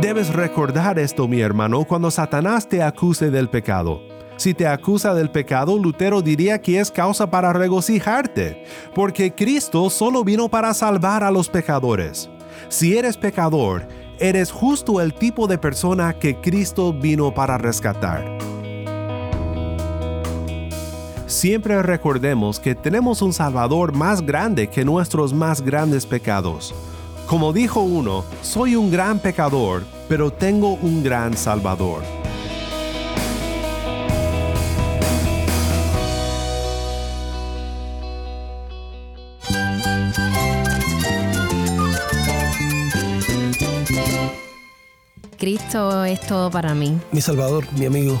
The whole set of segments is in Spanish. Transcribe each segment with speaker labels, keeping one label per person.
Speaker 1: Debes recordar esto, mi hermano, cuando Satanás te acuse del pecado. Si te acusa del pecado, Lutero diría que es causa para regocijarte, porque Cristo solo vino para salvar a los pecadores. Si eres pecador, eres justo el tipo de persona que Cristo vino para rescatar. Siempre recordemos que tenemos un Salvador más grande que nuestros más grandes pecados. Como dijo uno, soy un gran pecador, pero tengo un gran Salvador.
Speaker 2: Cristo es todo para mí.
Speaker 3: Mi Salvador, mi amigo,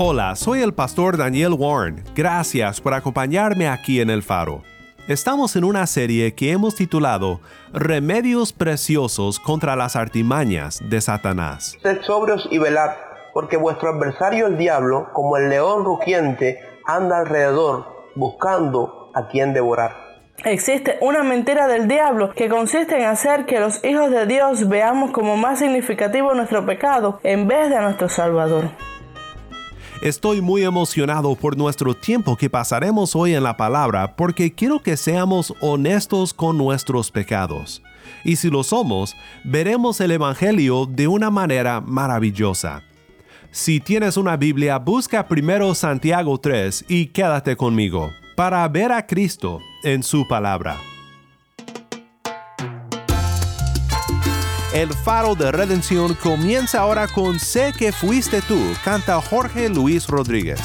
Speaker 1: Hola, soy el pastor Daniel Warren. Gracias por acompañarme aquí en El Faro. Estamos en una serie que hemos titulado Remedios Preciosos contra las artimañas de Satanás.
Speaker 4: Sed sobrios y velad, porque vuestro adversario el diablo, como el león rugiente, anda alrededor buscando a quien devorar.
Speaker 5: Existe una mentira del diablo que consiste en hacer que los hijos de Dios veamos como más significativo nuestro pecado en vez de a nuestro Salvador.
Speaker 1: Estoy muy emocionado por nuestro tiempo que pasaremos hoy en la palabra porque quiero que seamos honestos con nuestros pecados. Y si lo somos, veremos el Evangelio de una manera maravillosa. Si tienes una Biblia, busca primero Santiago 3 y quédate conmigo para ver a Cristo en su palabra. El faro de redención comienza ahora con Sé que fuiste tú, canta Jorge Luis Rodríguez.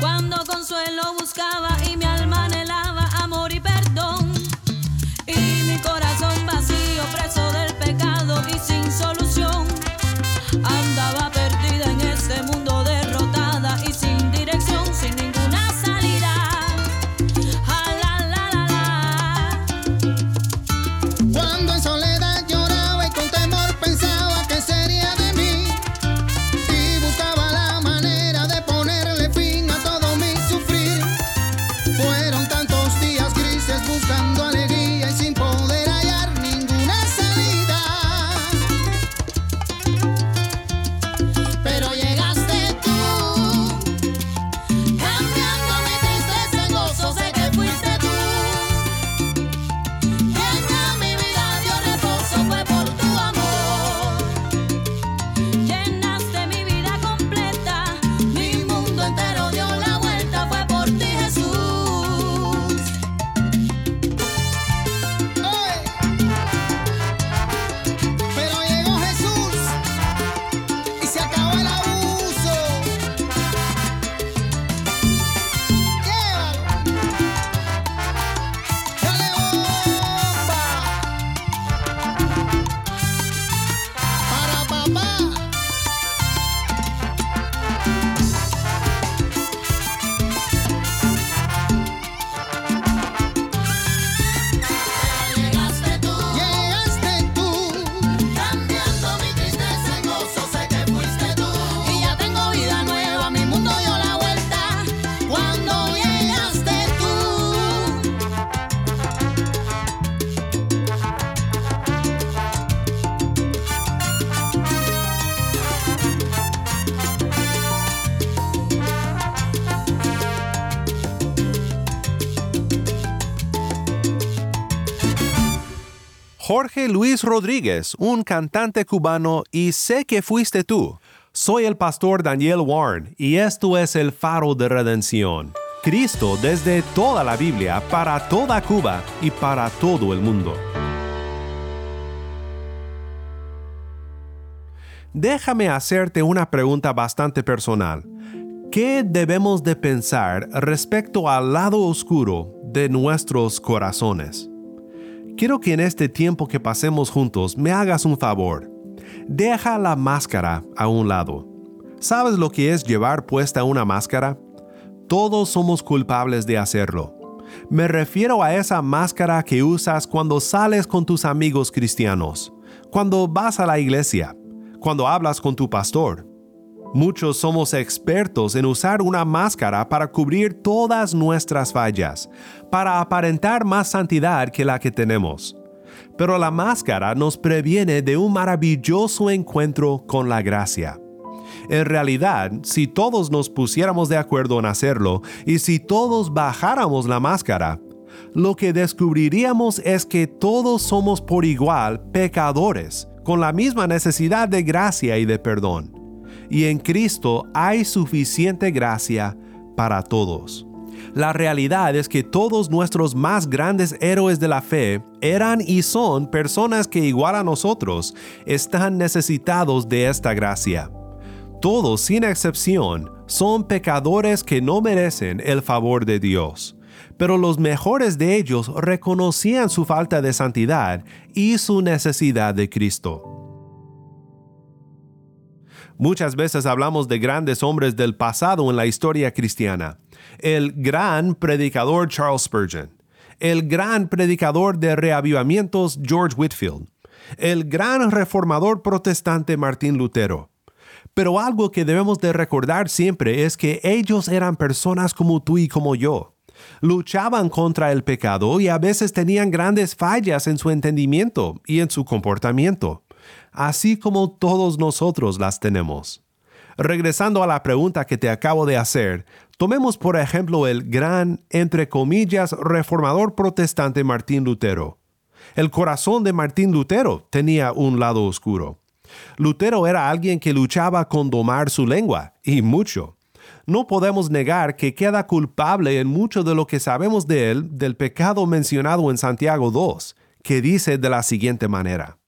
Speaker 6: Cuando consuelo buscaba y mi
Speaker 1: Jorge Luis Rodríguez, un cantante cubano, y sé que fuiste tú. Soy el pastor Daniel Warren y esto es el faro de redención. Cristo desde toda la Biblia, para toda Cuba y para todo el mundo. déjame hacerte una pregunta bastante personal. ¿Qué debemos de pensar respecto al lado oscuro de nuestros corazones? Quiero que en este tiempo que pasemos juntos me hagas un favor. Deja la máscara a un lado. ¿Sabes lo que es llevar puesta una máscara? Todos somos culpables de hacerlo. Me refiero a esa máscara que usas cuando sales con tus amigos cristianos, cuando vas a la iglesia, cuando hablas con tu pastor. Muchos somos expertos en usar una máscara para cubrir todas nuestras fallas, para aparentar más santidad que la que tenemos. Pero la máscara nos previene de un maravilloso encuentro con la gracia. En realidad, si todos nos pusiéramos de acuerdo en hacerlo y si todos bajáramos la máscara, lo que descubriríamos es que todos somos por igual pecadores, con la misma necesidad de gracia y de perdón. Y en Cristo hay suficiente gracia para todos. La realidad es que todos nuestros más grandes héroes de la fe eran y son personas que igual a nosotros están necesitados de esta gracia. Todos, sin excepción, son pecadores que no merecen el favor de Dios. Pero los mejores de ellos reconocían su falta de santidad y su necesidad de Cristo. Muchas veces hablamos de grandes hombres del pasado en la historia cristiana. El gran predicador Charles Spurgeon, el gran predicador de reavivamientos George Whitfield, el gran reformador protestante Martín Lutero, pero algo que debemos de recordar siempre es que ellos eran personas como tú y como yo. Luchaban contra el pecado y a veces tenían grandes fallas en su entendimiento y en su comportamiento, así como todos nosotros las tenemos. Regresando a la pregunta que te acabo de hacer, tomemos por ejemplo el gran, entre comillas, reformador protestante Martín Lutero. El corazón de Martín Lutero tenía un lado oscuro. Lutero era alguien que luchaba con domar su lengua, y mucho. No podemos negar que queda culpable en mucho de lo que sabemos de él del pecado mencionado en Santiago 2, que dice de la siguiente manera.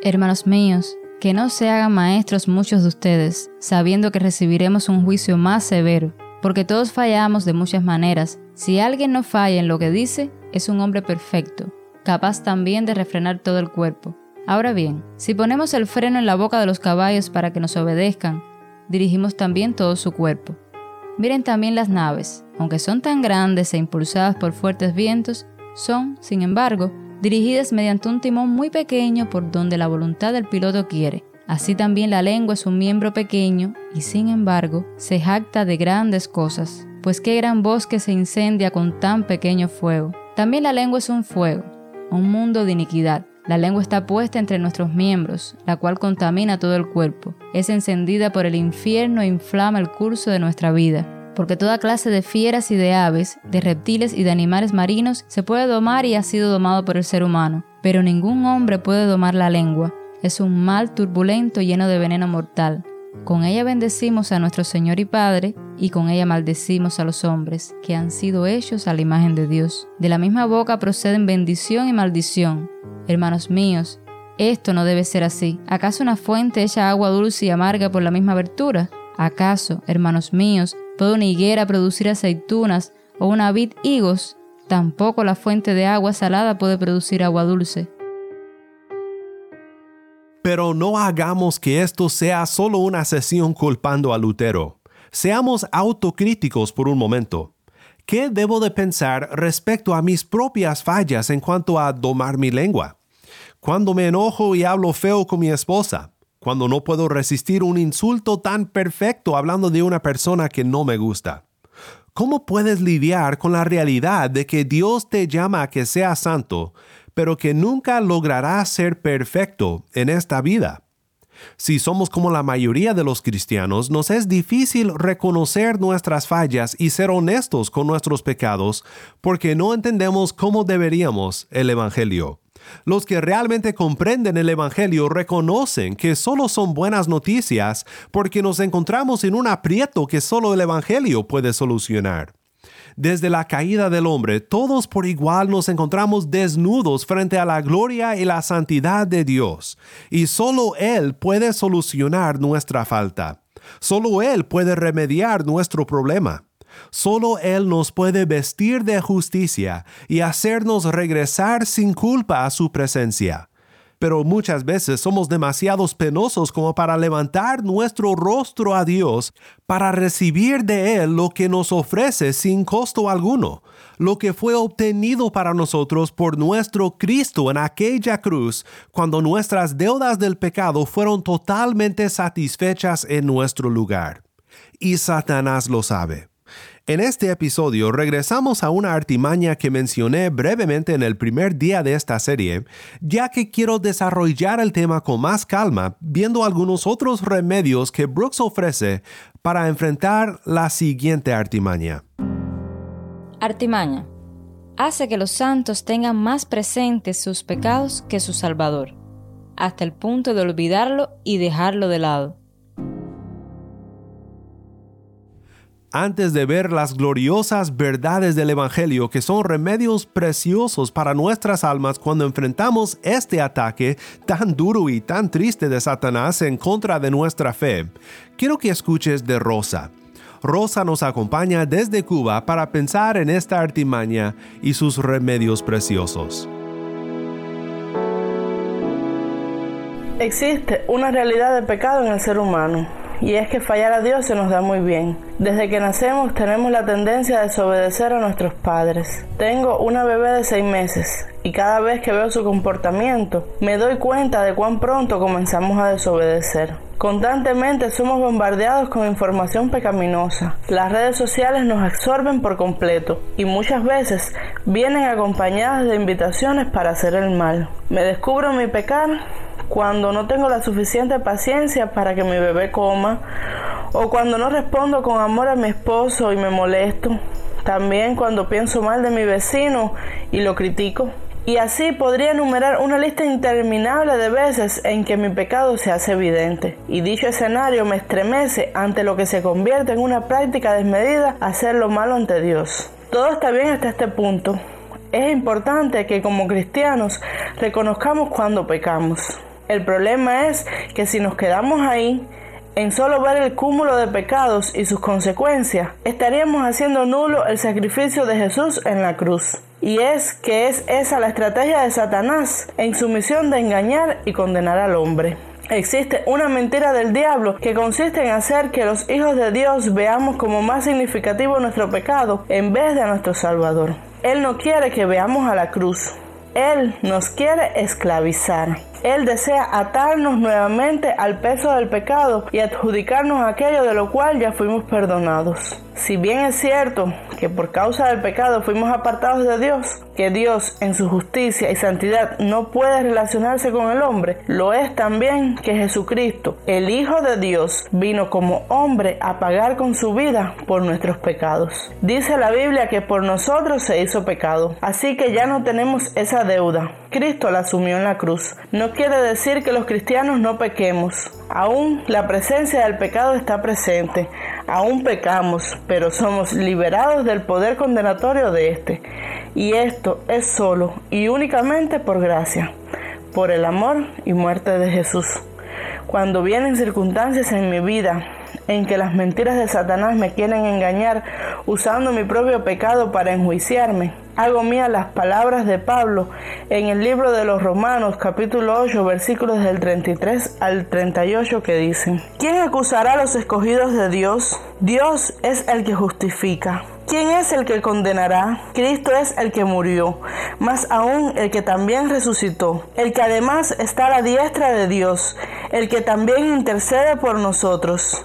Speaker 7: Hermanos míos, que no se hagan maestros muchos de ustedes, sabiendo que recibiremos un juicio más severo, porque todos fallamos de muchas maneras. Si alguien no falla en lo que dice, es un hombre perfecto, capaz también de refrenar todo el cuerpo. Ahora bien, si ponemos el freno en la boca de los caballos para que nos obedezcan, dirigimos también todo su cuerpo. Miren también las naves, aunque son tan grandes e impulsadas por fuertes vientos, son, sin embargo, dirigidas mediante un timón muy pequeño por donde la voluntad del piloto quiere. Así también la lengua es un miembro pequeño y sin embargo se jacta de grandes cosas, pues qué gran bosque se incendia con tan pequeño fuego. También la lengua es un fuego, un mundo de iniquidad. La lengua está puesta entre nuestros miembros, la cual contamina todo el cuerpo. Es encendida por el infierno e inflama el curso de nuestra vida. Porque toda clase de fieras y de aves, de reptiles y de animales marinos se puede domar y ha sido domado por el ser humano. Pero ningún hombre puede domar la lengua. Es un mal turbulento lleno de veneno mortal. Con ella bendecimos a nuestro Señor y Padre, y con ella maldecimos a los hombres, que han sido hechos a la imagen de Dios. De la misma boca proceden bendición y maldición. Hermanos míos, esto no debe ser así. ¿Acaso una fuente echa agua dulce y amarga por la misma abertura? ¿Acaso, hermanos míos, puede una higuera producir aceitunas o una vid higos? Tampoco la fuente de agua salada puede producir agua dulce.
Speaker 1: Pero no hagamos que esto sea solo una sesión culpando a Lutero. Seamos autocríticos por un momento. ¿Qué debo de pensar respecto a mis propias fallas en cuanto a domar mi lengua? Cuando me enojo y hablo feo con mi esposa, cuando no puedo resistir un insulto tan perfecto hablando de una persona que no me gusta. ¿Cómo puedes lidiar con la realidad de que Dios te llama a que seas santo, pero que nunca lograrás ser perfecto en esta vida? Si somos como la mayoría de los cristianos, nos es difícil reconocer nuestras fallas y ser honestos con nuestros pecados porque no entendemos cómo deberíamos el Evangelio. Los que realmente comprenden el Evangelio reconocen que solo son buenas noticias porque nos encontramos en un aprieto que solo el Evangelio puede solucionar. Desde la caída del hombre, todos por igual nos encontramos desnudos frente a la gloria y la santidad de Dios, y solo Él puede solucionar nuestra falta. Solo Él puede remediar nuestro problema. Solo Él nos puede vestir de justicia y hacernos regresar sin culpa a su presencia pero muchas veces somos demasiados penosos como para levantar nuestro rostro a Dios para recibir de Él lo que nos ofrece sin costo alguno, lo que fue obtenido para nosotros por nuestro Cristo en aquella cruz cuando nuestras deudas del pecado fueron totalmente satisfechas en nuestro lugar. Y Satanás lo sabe. En este episodio regresamos a una artimaña que mencioné brevemente en el primer día de esta serie, ya que quiero desarrollar el tema con más calma, viendo algunos otros remedios que Brooks ofrece para enfrentar la siguiente artimaña.
Speaker 7: Artimaña. Hace que los santos tengan más presentes sus pecados que su Salvador, hasta el punto de olvidarlo y dejarlo de lado.
Speaker 1: Antes de ver las gloriosas verdades del Evangelio que son remedios preciosos para nuestras almas cuando enfrentamos este ataque tan duro y tan triste de Satanás en contra de nuestra fe, quiero que escuches de Rosa. Rosa nos acompaña desde Cuba para pensar en esta artimaña y sus remedios preciosos.
Speaker 5: Existe una realidad de pecado en el ser humano y es que fallar a Dios se nos da muy bien. Desde que nacemos tenemos la tendencia a desobedecer a nuestros padres. Tengo una bebé de seis meses y cada vez que veo su comportamiento me doy cuenta de cuán pronto comenzamos a desobedecer. Constantemente somos bombardeados con información pecaminosa. Las redes sociales nos absorben por completo y muchas veces vienen acompañadas de invitaciones para hacer el mal. Me descubro mi pecar cuando no tengo la suficiente paciencia para que mi bebé coma, o cuando no respondo con amor a mi esposo y me molesto, también cuando pienso mal de mi vecino y lo critico. Y así podría enumerar una lista interminable de veces en que mi pecado se hace evidente. Y dicho escenario me estremece ante lo que se convierte en una práctica desmedida hacer lo malo ante Dios. Todo está bien hasta este punto. Es importante que como cristianos reconozcamos cuando pecamos. El problema es que si nos quedamos ahí, en solo ver el cúmulo de pecados y sus consecuencias, estaríamos haciendo nulo el sacrificio de Jesús en la cruz. Y es que es esa la estrategia de Satanás en su misión de engañar y condenar al hombre. Existe una mentira del diablo que consiste en hacer que los hijos de Dios veamos como más significativo nuestro pecado en vez de a nuestro Salvador. Él no quiere que veamos a la cruz. Él nos quiere esclavizar. Él desea atarnos nuevamente al peso del pecado y adjudicarnos aquello de lo cual ya fuimos perdonados. Si bien es cierto que por causa del pecado fuimos apartados de Dios, que Dios en su justicia y santidad no puede relacionarse con el hombre, lo es también que Jesucristo, el Hijo de Dios, vino como hombre a pagar con su vida por nuestros pecados. Dice la Biblia que por nosotros se hizo pecado, así que ya no tenemos esa deuda. Cristo la asumió en la cruz. No quiere decir que los cristianos no pequemos. Aún la presencia del pecado está presente. Aún pecamos, pero somos liberados del poder condenatorio de éste. Y esto es solo y únicamente por gracia, por el amor y muerte de Jesús. Cuando vienen circunstancias en mi vida en que las mentiras de Satanás me quieren engañar usando mi propio pecado para enjuiciarme, hago mía las palabras de Pablo en el libro de los Romanos capítulo 8 versículos del 33 al 38 que dicen, ¿quién acusará a los escogidos de Dios? Dios es el que justifica. ¿Quién es el que condenará? Cristo es el que murió, más aún el que también resucitó, el que además está a la diestra de Dios, el que también intercede por nosotros.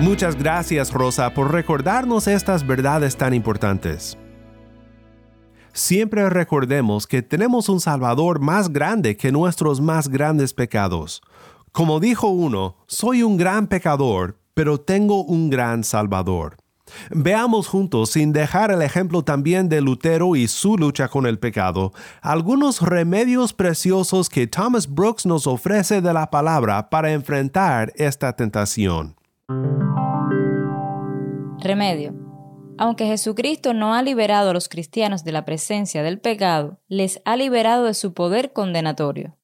Speaker 1: Muchas gracias Rosa por recordarnos estas verdades tan importantes. Siempre recordemos que tenemos un Salvador más grande que nuestros más grandes pecados. Como dijo uno, soy un gran pecador, pero tengo un gran Salvador. Veamos juntos, sin dejar el ejemplo también de Lutero y su lucha con el pecado, algunos remedios preciosos que Thomas Brooks nos ofrece de la palabra para enfrentar esta tentación.
Speaker 7: Remedio. Aunque Jesucristo no ha liberado a los cristianos de la presencia del pecado, les ha liberado de su poder condenatorio.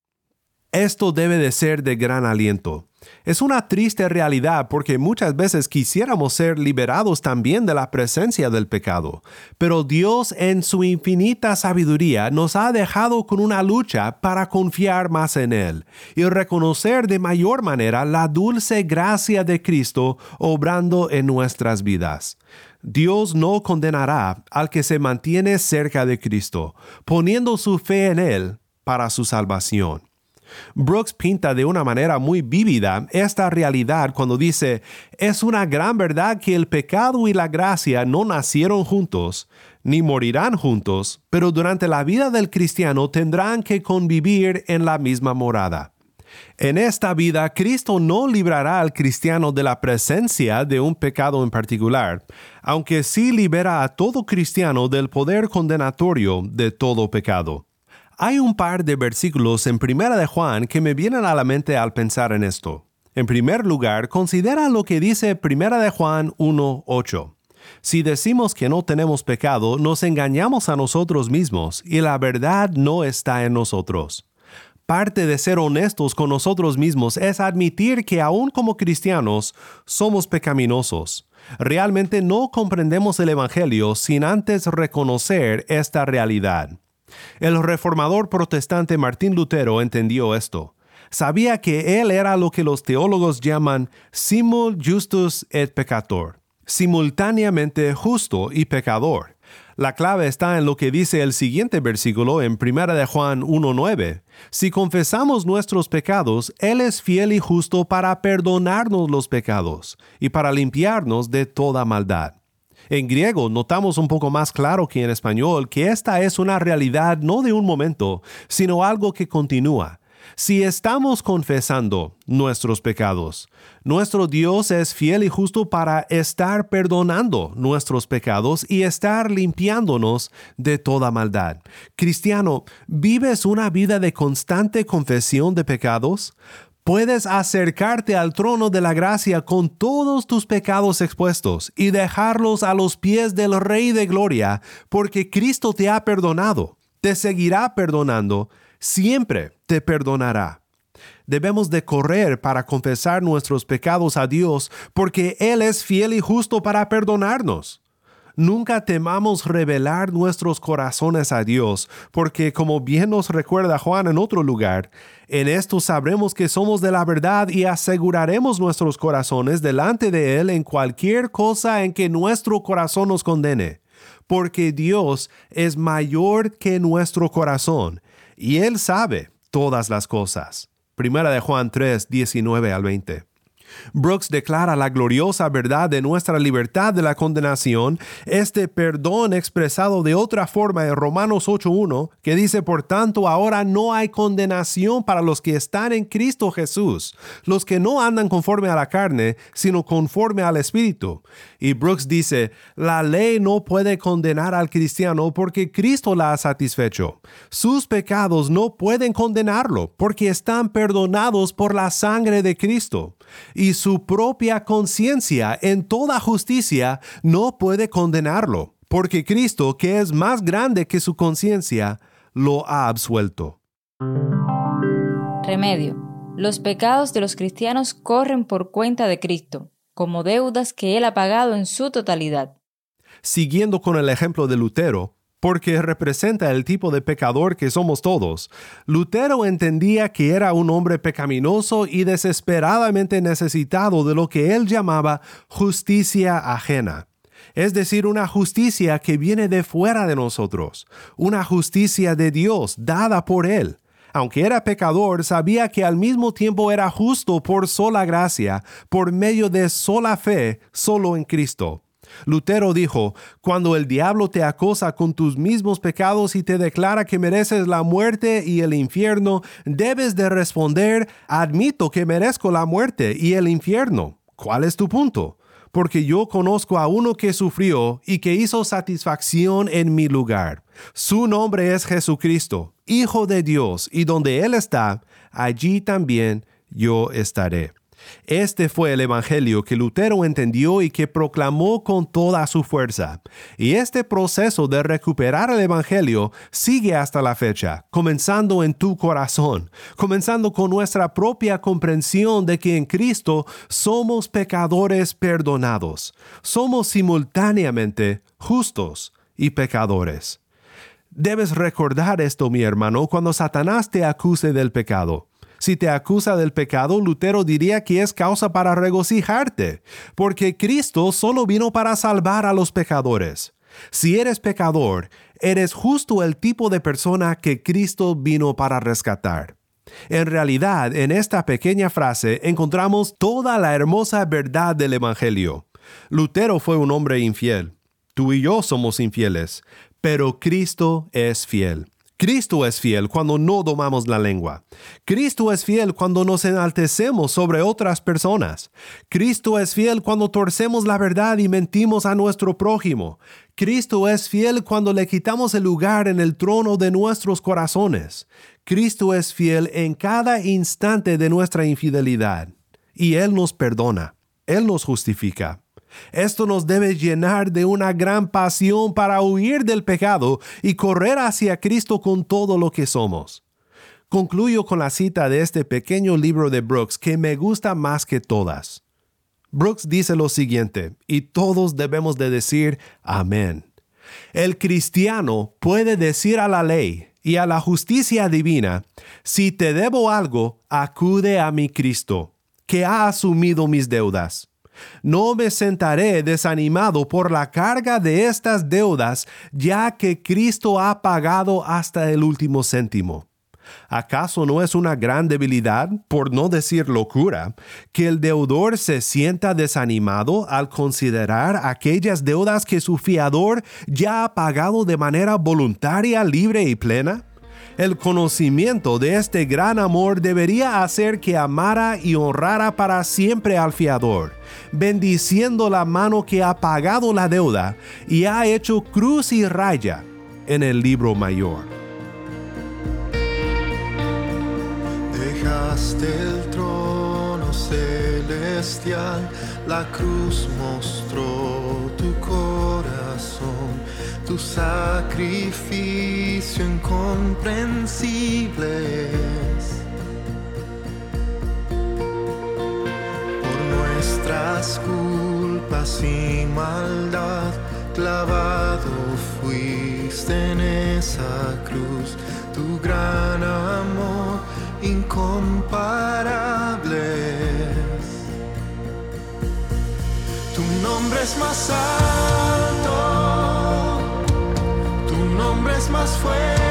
Speaker 1: Esto debe de ser de gran aliento. Es una triste realidad porque muchas veces quisiéramos ser liberados también de la presencia del pecado, pero Dios en su infinita sabiduría nos ha dejado con una lucha para confiar más en Él y reconocer de mayor manera la dulce gracia de Cristo obrando en nuestras vidas. Dios no condenará al que se mantiene cerca de Cristo, poniendo su fe en Él para su salvación. Brooks pinta de una manera muy vívida esta realidad cuando dice, es una gran verdad que el pecado y la gracia no nacieron juntos, ni morirán juntos, pero durante la vida del cristiano tendrán que convivir en la misma morada. En esta vida, Cristo no librará al cristiano de la presencia de un pecado en particular, aunque sí libera a todo cristiano del poder condenatorio de todo pecado. Hay un par de versículos en Primera de Juan que me vienen a la mente al pensar en esto. En primer lugar, considera lo que dice Primera de Juan 1:8. Si decimos que no tenemos pecado, nos engañamos a nosotros mismos y la verdad no está en nosotros. Parte de ser honestos con nosotros mismos es admitir que aún como cristianos somos pecaminosos. Realmente no comprendemos el Evangelio sin antes reconocer esta realidad. El reformador protestante Martín Lutero entendió esto. Sabía que él era lo que los teólogos llaman simul justus et peccator, simultáneamente justo y pecador. La clave está en lo que dice el siguiente versículo en 1 de Juan 1.9. Si confesamos nuestros pecados, Él es fiel y justo para perdonarnos los pecados y para limpiarnos de toda maldad. En griego notamos un poco más claro que en español que esta es una realidad no de un momento, sino algo que continúa. Si estamos confesando nuestros pecados, nuestro Dios es fiel y justo para estar perdonando nuestros pecados y estar limpiándonos de toda maldad. Cristiano, ¿vives una vida de constante confesión de pecados? Puedes acercarte al trono de la gracia con todos tus pecados expuestos y dejarlos a los pies del Rey de Gloria, porque Cristo te ha perdonado, te seguirá perdonando, siempre te perdonará. Debemos de correr para confesar nuestros pecados a Dios, porque Él es fiel y justo para perdonarnos. Nunca temamos revelar nuestros corazones a Dios, porque como bien nos recuerda Juan en otro lugar, en esto sabremos que somos de la verdad y aseguraremos nuestros corazones delante de Él en cualquier cosa en que nuestro corazón nos condene, porque Dios es mayor que nuestro corazón, y Él sabe todas las cosas. Primera de Juan 3, 19 al 20. Brooks declara la gloriosa verdad de nuestra libertad de la condenación, este perdón expresado de otra forma en Romanos 8.1, que dice, por tanto, ahora no hay condenación para los que están en Cristo Jesús, los que no andan conforme a la carne, sino conforme al Espíritu. Y Brooks dice, la ley no puede condenar al cristiano porque Cristo la ha satisfecho. Sus pecados no pueden condenarlo porque están perdonados por la sangre de Cristo y su propia conciencia en toda justicia no puede condenarlo, porque Cristo, que es más grande que su conciencia, lo ha absuelto.
Speaker 7: Remedio. Los pecados de los cristianos corren por cuenta de Cristo, como deudas que Él ha pagado en su totalidad.
Speaker 1: siguiendo con el ejemplo de Lutero, porque representa el tipo de pecador que somos todos. Lutero entendía que era un hombre pecaminoso y desesperadamente necesitado de lo que él llamaba justicia ajena es decir, una justicia que viene de fuera de nosotros, una justicia de Dios dada por Él. Aunque era pecador, sabía que al mismo tiempo era justo por sola gracia, por medio de sola fe, solo en Cristo. Lutero dijo, cuando el diablo te acosa con tus mismos pecados y te declara que mereces la muerte y el infierno, debes de responder, admito que merezco la muerte y el infierno. ¿Cuál es tu punto? porque yo conozco a uno que sufrió y que hizo satisfacción en mi lugar. Su nombre es Jesucristo, Hijo de Dios, y donde Él está, allí también yo estaré. Este fue el Evangelio que Lutero entendió y que proclamó con toda su fuerza. Y este proceso de recuperar el Evangelio sigue hasta la fecha, comenzando en tu corazón, comenzando con nuestra propia comprensión de que en Cristo somos pecadores perdonados. Somos simultáneamente justos y pecadores. Debes recordar esto, mi hermano, cuando Satanás te acuse del pecado. Si te acusa del pecado, Lutero diría que es causa para regocijarte, porque Cristo solo vino para salvar a los pecadores. Si eres pecador, eres justo el tipo de persona que Cristo vino para rescatar. En realidad, en esta pequeña frase encontramos toda la hermosa verdad del Evangelio. Lutero fue un hombre infiel. Tú y yo somos infieles, pero Cristo es fiel. Cristo es fiel cuando no domamos la lengua. Cristo es fiel cuando nos enaltecemos sobre otras personas. Cristo es fiel cuando torcemos la verdad y mentimos a nuestro prójimo. Cristo es fiel cuando le quitamos el lugar en el trono de nuestros corazones. Cristo es fiel en cada instante de nuestra infidelidad. Y Él nos perdona. Él nos justifica. Esto nos debe llenar de una gran pasión para huir del pecado y correr hacia Cristo con todo lo que somos. Concluyo con la cita de este pequeño libro de Brooks que me gusta más que todas. Brooks dice lo siguiente, y todos debemos de decir amén. El cristiano puede decir a la ley y a la justicia divina, si te debo algo, acude a mi Cristo, que ha asumido mis deudas. No me sentaré desanimado por la carga de estas deudas, ya que Cristo ha pagado hasta el último céntimo. ¿Acaso no es una gran debilidad, por no decir locura, que el deudor se sienta desanimado al considerar aquellas deudas que su fiador ya ha pagado de manera voluntaria, libre y plena? El conocimiento de este gran amor debería hacer que amara y honrara para siempre al fiador, bendiciendo la mano que ha pagado la deuda y ha hecho cruz y raya en el libro mayor.
Speaker 8: Dejaste el trono celestial, la cruz mostró tu corazón tu sacrificio incomprensible. Por nuestras culpas y maldad, clavado fuiste en esa cruz, tu gran amor incomparable. Tu nombre es más alto nombre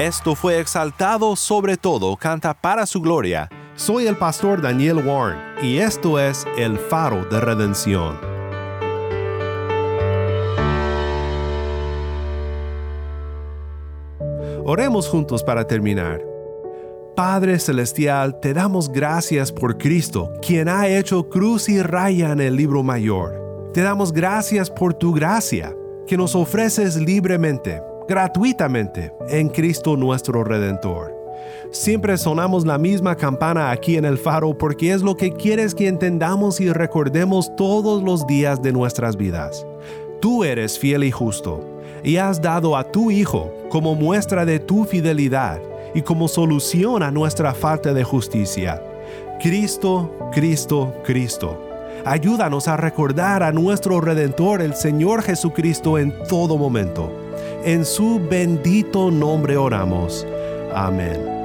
Speaker 1: Esto fue exaltado sobre todo, canta para su gloria. Soy el pastor Daniel Warren y esto es el faro de redención. Oremos juntos para terminar. Padre Celestial, te damos gracias por Cristo, quien ha hecho cruz y raya en el libro mayor. Te damos gracias por tu gracia, que nos ofreces libremente, gratuitamente, en Cristo nuestro Redentor. Siempre sonamos la misma campana aquí en el faro porque es lo que quieres que entendamos y recordemos todos los días de nuestras vidas. Tú eres fiel y justo, y has dado a tu Hijo como muestra de tu fidelidad y como solución a nuestra falta de justicia. Cristo, Cristo, Cristo. Ayúdanos a recordar a nuestro Redentor, el Señor Jesucristo, en todo momento. En su bendito nombre oramos. Amén.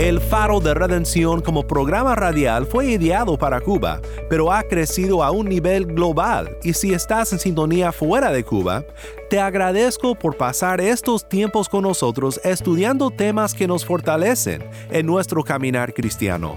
Speaker 1: El Faro de Redención como programa radial fue ideado para Cuba, pero ha crecido a un nivel global y si estás en sintonía fuera de Cuba, te agradezco por pasar estos tiempos con nosotros estudiando temas que nos fortalecen en nuestro caminar cristiano.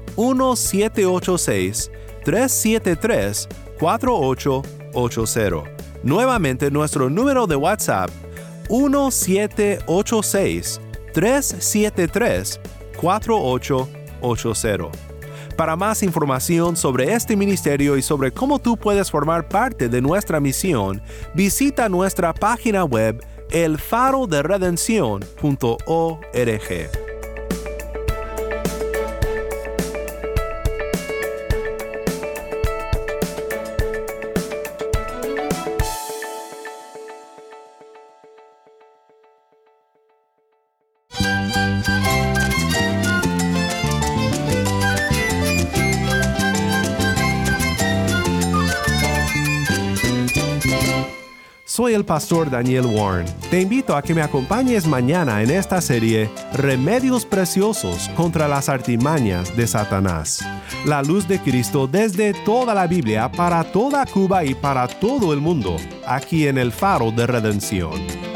Speaker 1: 1786-373-4880. Nuevamente nuestro número de WhatsApp 1786-373-4880. Para más información sobre este ministerio y sobre cómo tú puedes formar parte de nuestra misión, visita nuestra página web elfaroderedención.org. el pastor Daniel Warren. Te invito a que me acompañes mañana en esta serie Remedios Preciosos contra las artimañas de Satanás. La luz de Cristo desde toda la Biblia para toda Cuba y para todo el mundo, aquí en el faro de redención.